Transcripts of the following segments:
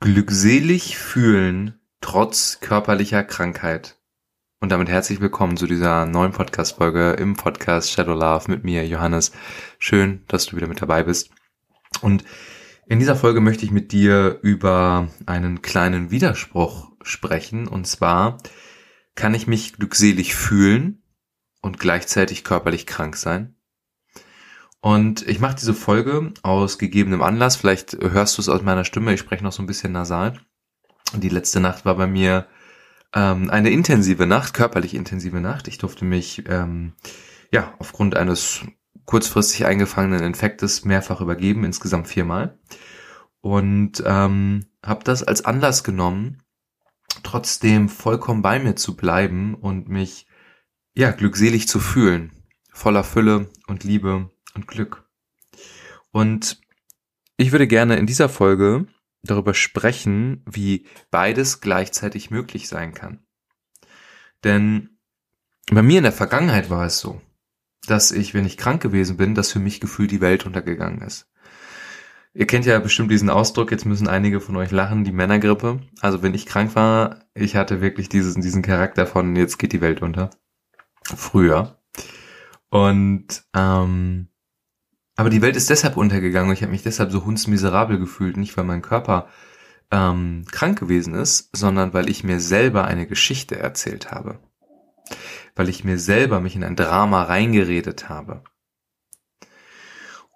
Glückselig fühlen trotz körperlicher Krankheit. Und damit herzlich willkommen zu dieser neuen Podcast-Folge im Podcast Shadow Love mit mir, Johannes. Schön, dass du wieder mit dabei bist. Und in dieser Folge möchte ich mit dir über einen kleinen Widerspruch sprechen. Und zwar kann ich mich glückselig fühlen und gleichzeitig körperlich krank sein? Und ich mache diese Folge aus gegebenem Anlass. Vielleicht hörst du es aus meiner Stimme. Ich spreche noch so ein bisschen nasal. Die letzte Nacht war bei mir ähm, eine intensive Nacht, körperlich intensive Nacht. Ich durfte mich ähm, ja aufgrund eines kurzfristig eingefangenen Infektes mehrfach übergeben, insgesamt viermal. Und ähm, habe das als Anlass genommen, trotzdem vollkommen bei mir zu bleiben und mich ja glückselig zu fühlen, voller Fülle und Liebe und Glück. Und ich würde gerne in dieser Folge darüber sprechen, wie beides gleichzeitig möglich sein kann. Denn bei mir in der Vergangenheit war es so, dass ich, wenn ich krank gewesen bin, dass für mich gefühlt die Welt untergegangen ist. Ihr kennt ja bestimmt diesen Ausdruck, jetzt müssen einige von euch lachen, die Männergrippe. Also wenn ich krank war, ich hatte wirklich diesen, diesen Charakter von jetzt geht die Welt unter. Früher. Und ähm, aber die Welt ist deshalb untergegangen und ich habe mich deshalb so hundsmiserabel gefühlt, nicht weil mein Körper ähm, krank gewesen ist, sondern weil ich mir selber eine Geschichte erzählt habe. Weil ich mir selber mich in ein Drama reingeredet habe.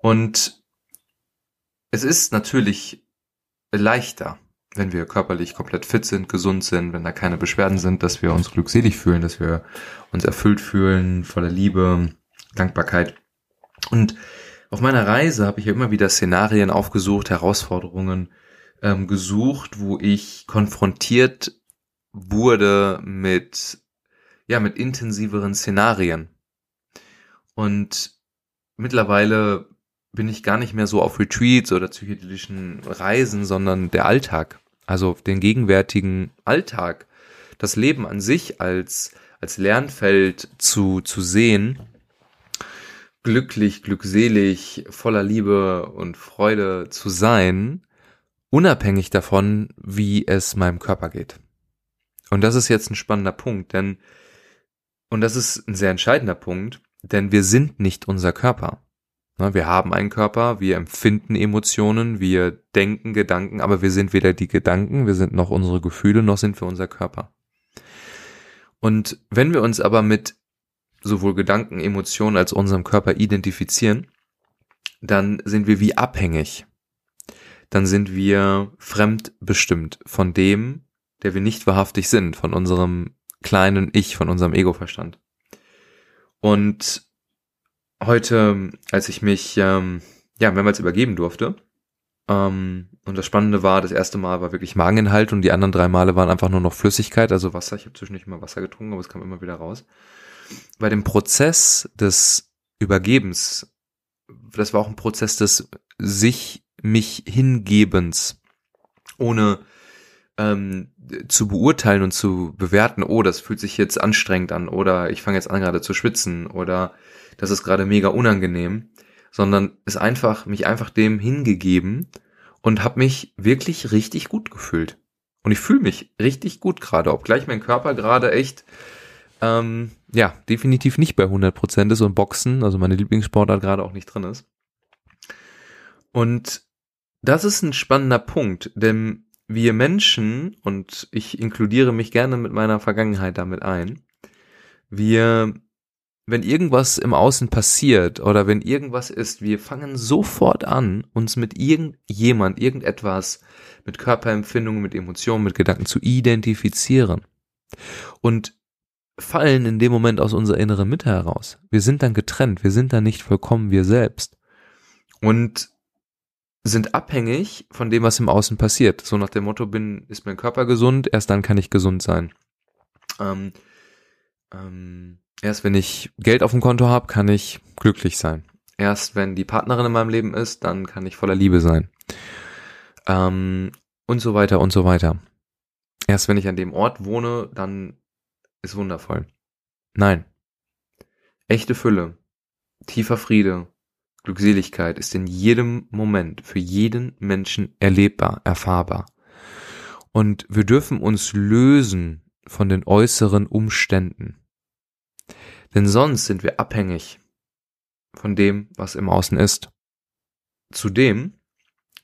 Und es ist natürlich leichter, wenn wir körperlich komplett fit sind, gesund sind, wenn da keine Beschwerden sind, dass wir uns glückselig fühlen, dass wir uns erfüllt fühlen, voller Liebe, Dankbarkeit. Und auf meiner Reise habe ich ja immer wieder Szenarien aufgesucht, Herausforderungen ähm, gesucht, wo ich konfrontiert wurde mit ja mit intensiveren Szenarien. Und mittlerweile bin ich gar nicht mehr so auf Retreats oder psychedelischen Reisen, sondern der Alltag, also den gegenwärtigen Alltag, das Leben an sich als als Lernfeld zu zu sehen glücklich, glückselig, voller Liebe und Freude zu sein, unabhängig davon, wie es meinem Körper geht. Und das ist jetzt ein spannender Punkt, denn, und das ist ein sehr entscheidender Punkt, denn wir sind nicht unser Körper. Wir haben einen Körper, wir empfinden Emotionen, wir denken Gedanken, aber wir sind weder die Gedanken, wir sind noch unsere Gefühle, noch sind wir unser Körper. Und wenn wir uns aber mit sowohl Gedanken, Emotionen als unserem Körper identifizieren, dann sind wir wie abhängig. Dann sind wir fremdbestimmt von dem, der wir nicht wahrhaftig sind, von unserem kleinen Ich, von unserem Ego-Verstand. Und heute, als ich mich ähm, ja mehrmals übergeben durfte, ähm, und das Spannende war, das erste Mal war wirklich Mageninhalt und die anderen drei Male waren einfach nur noch Flüssigkeit, also Wasser. Ich habe zwischendurch mal Wasser getrunken, aber es kam immer wieder raus bei dem Prozess des Übergebens, das war auch ein Prozess des sich mich hingebens, ohne ähm, zu beurteilen und zu bewerten, oh, das fühlt sich jetzt anstrengend an oder ich fange jetzt an gerade zu schwitzen oder das ist gerade mega unangenehm, sondern es einfach mich einfach dem hingegeben und habe mich wirklich richtig gut gefühlt. Und ich fühle mich richtig gut gerade, obgleich mein Körper gerade echt ähm, ja, definitiv nicht bei 100% ist und Boxen, also meine Lieblingssportart gerade auch nicht drin ist. Und das ist ein spannender Punkt, denn wir Menschen, und ich inkludiere mich gerne mit meiner Vergangenheit damit ein, wir, wenn irgendwas im Außen passiert oder wenn irgendwas ist, wir fangen sofort an, uns mit irgendjemand, irgendetwas, mit Körperempfindungen, mit Emotionen, mit Gedanken zu identifizieren. Und fallen in dem Moment aus unserer inneren Mitte heraus. Wir sind dann getrennt, wir sind dann nicht vollkommen wir selbst. Und sind abhängig von dem, was im Außen passiert. So nach dem Motto, bin, ist mein Körper gesund, erst dann kann ich gesund sein. Ähm, ähm, erst wenn ich Geld auf dem Konto habe, kann ich glücklich sein. Erst wenn die Partnerin in meinem Leben ist, dann kann ich voller Liebe sein. Ähm, und so weiter und so weiter. Erst wenn ich an dem Ort wohne, dann ist wundervoll. Nein. Echte Fülle, tiefer Friede, Glückseligkeit ist in jedem Moment für jeden Menschen erlebbar, erfahrbar. Und wir dürfen uns lösen von den äußeren Umständen. Denn sonst sind wir abhängig von dem, was im Außen ist. Zudem,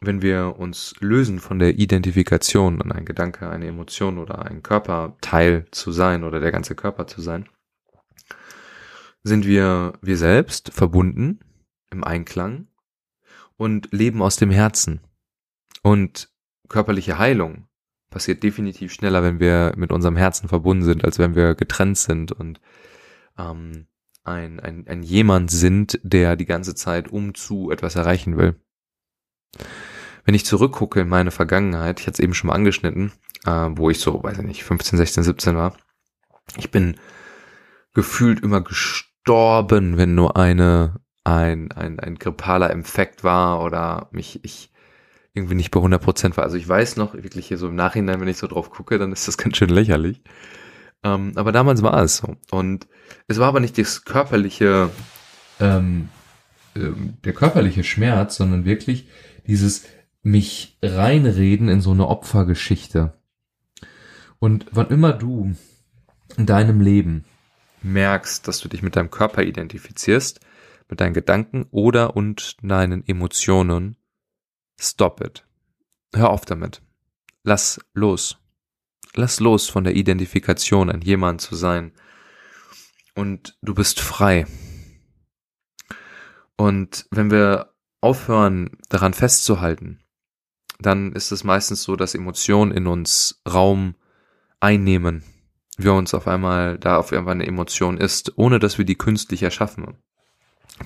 wenn wir uns lösen von der Identifikation an ein Gedanke, eine Emotion oder ein Körperteil zu sein oder der ganze Körper zu sein, sind wir wir selbst verbunden im Einklang und leben aus dem Herzen. Und körperliche Heilung passiert definitiv schneller, wenn wir mit unserem Herzen verbunden sind, als wenn wir getrennt sind und ähm, ein, ein, ein jemand sind, der die ganze Zeit um zu etwas erreichen will. Wenn ich zurückgucke in meine Vergangenheit, ich hatte es eben schon mal angeschnitten, äh, wo ich so, weiß ich nicht, 15, 16, 17 war, ich bin gefühlt immer gestorben, wenn nur eine, ein, ein, ein grippaler Infekt war oder mich, ich irgendwie nicht bei 100 Prozent war. Also ich weiß noch, wirklich hier so im Nachhinein, wenn ich so drauf gucke, dann ist das ganz schön lächerlich. Ähm, aber damals war es so. Und es war aber nicht das körperliche, ähm, ähm, der körperliche Schmerz, sondern wirklich dieses mich reinreden in so eine Opfergeschichte. Und wann immer du in deinem Leben merkst, dass du dich mit deinem Körper identifizierst, mit deinen Gedanken oder und deinen Emotionen, stop it. Hör auf damit. Lass los. Lass los von der Identifikation, ein jemand zu sein. Und du bist frei. Und wenn wir aufhören, daran festzuhalten, dann ist es meistens so, dass Emotionen in uns Raum einnehmen. Wir uns auf einmal da auf einmal eine Emotion ist, ohne dass wir die künstlich erschaffen.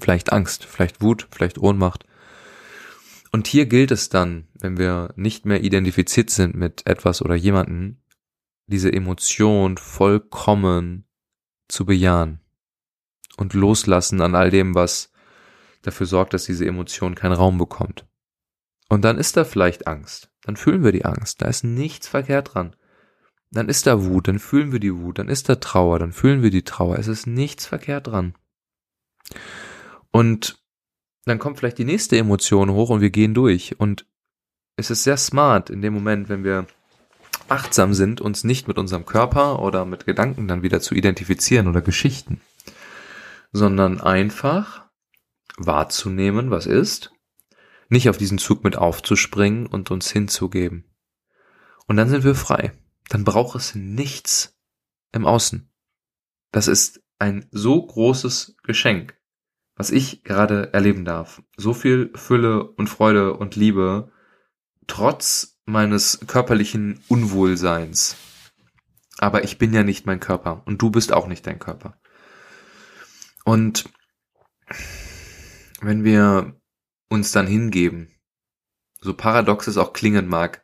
Vielleicht Angst, vielleicht Wut, vielleicht Ohnmacht. Und hier gilt es dann, wenn wir nicht mehr identifiziert sind mit etwas oder jemanden, diese Emotion vollkommen zu bejahen und loslassen an all dem, was dafür sorgt, dass diese Emotion keinen Raum bekommt. Und dann ist da vielleicht Angst. Dann fühlen wir die Angst. Da ist nichts verkehrt dran. Dann ist da Wut, dann fühlen wir die Wut, dann ist da Trauer, dann fühlen wir die Trauer. Es ist nichts verkehrt dran. Und dann kommt vielleicht die nächste Emotion hoch und wir gehen durch. Und es ist sehr smart in dem Moment, wenn wir achtsam sind, uns nicht mit unserem Körper oder mit Gedanken dann wieder zu identifizieren oder Geschichten, sondern einfach wahrzunehmen, was ist, nicht auf diesen Zug mit aufzuspringen und uns hinzugeben. Und dann sind wir frei. Dann braucht es nichts im Außen. Das ist ein so großes Geschenk, was ich gerade erleben darf. So viel Fülle und Freude und Liebe, trotz meines körperlichen Unwohlseins. Aber ich bin ja nicht mein Körper und du bist auch nicht dein Körper. Und wenn wir uns dann hingeben, so paradox es auch klingen mag,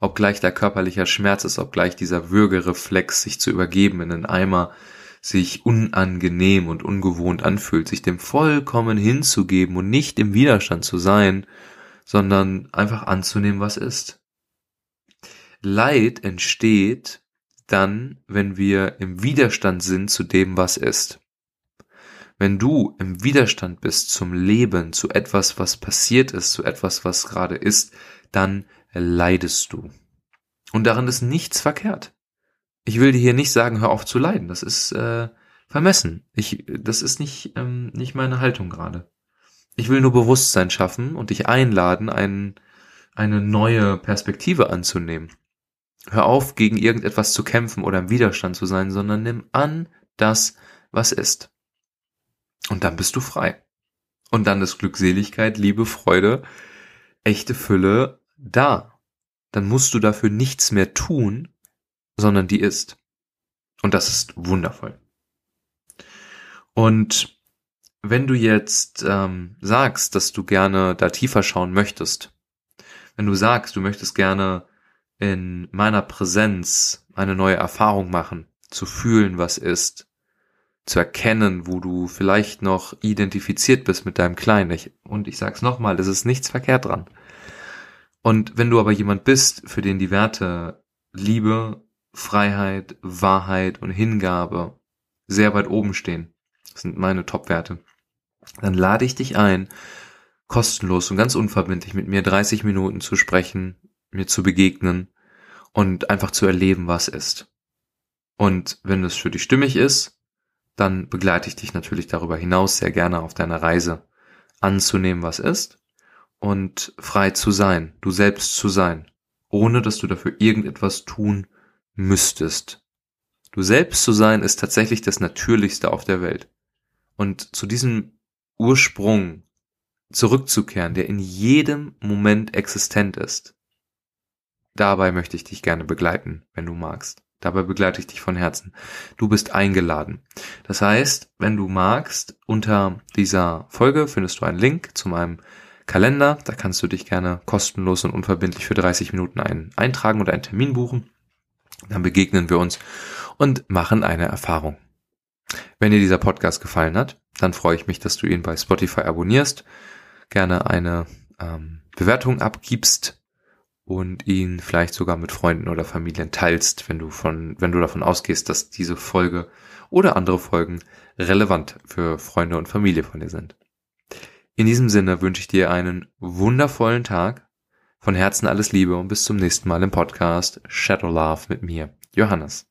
obgleich da körperlicher Schmerz ist, obgleich dieser Würgereflex, sich zu übergeben in einen Eimer, sich unangenehm und ungewohnt anfühlt, sich dem vollkommen hinzugeben und nicht im Widerstand zu sein, sondern einfach anzunehmen, was ist. Leid entsteht dann, wenn wir im Widerstand sind zu dem, was ist. Wenn du im Widerstand bist zum Leben, zu etwas, was passiert ist, zu etwas, was gerade ist, dann leidest du. Und daran ist nichts verkehrt. Ich will dir hier nicht sagen, hör auf zu leiden. Das ist äh, vermessen. Ich, das ist nicht, ähm, nicht meine Haltung gerade. Ich will nur Bewusstsein schaffen und dich einladen, ein, eine neue Perspektive anzunehmen. Hör auf, gegen irgendetwas zu kämpfen oder im Widerstand zu sein, sondern nimm an das, was ist. Und dann bist du frei. Und dann ist Glückseligkeit, Liebe, Freude, echte Fülle da. Dann musst du dafür nichts mehr tun, sondern die ist. Und das ist wundervoll. Und wenn du jetzt ähm, sagst, dass du gerne da tiefer schauen möchtest, wenn du sagst, du möchtest gerne in meiner Präsenz eine neue Erfahrung machen, zu fühlen, was ist, zu erkennen, wo du vielleicht noch identifiziert bist mit deinem Kleinen. Ich, und ich sag's nochmal, es ist nichts verkehrt dran. Und wenn du aber jemand bist, für den die Werte Liebe, Freiheit, Wahrheit und Hingabe sehr weit oben stehen, das sind meine Top-Werte, dann lade ich dich ein, kostenlos und ganz unverbindlich mit mir 30 Minuten zu sprechen, mir zu begegnen und einfach zu erleben, was ist. Und wenn es für dich stimmig ist, dann begleite ich dich natürlich darüber hinaus sehr gerne auf deiner Reise anzunehmen, was ist und frei zu sein, du selbst zu sein, ohne dass du dafür irgendetwas tun müsstest. Du selbst zu sein ist tatsächlich das Natürlichste auf der Welt. Und zu diesem Ursprung zurückzukehren, der in jedem Moment existent ist, dabei möchte ich dich gerne begleiten, wenn du magst. Dabei begleite ich dich von Herzen. Du bist eingeladen. Das heißt, wenn du magst, unter dieser Folge findest du einen Link zu meinem Kalender. Da kannst du dich gerne kostenlos und unverbindlich für 30 Minuten ein, eintragen oder einen Termin buchen. Dann begegnen wir uns und machen eine Erfahrung. Wenn dir dieser Podcast gefallen hat, dann freue ich mich, dass du ihn bei Spotify abonnierst, gerne eine ähm, Bewertung abgibst und ihn vielleicht sogar mit Freunden oder Familien teilst, wenn du von, wenn du davon ausgehst, dass diese Folge oder andere Folgen relevant für Freunde und Familie von dir sind. In diesem Sinne wünsche ich dir einen wundervollen Tag. Von Herzen alles Liebe und bis zum nächsten Mal im Podcast Shadow Love mit mir, Johannes.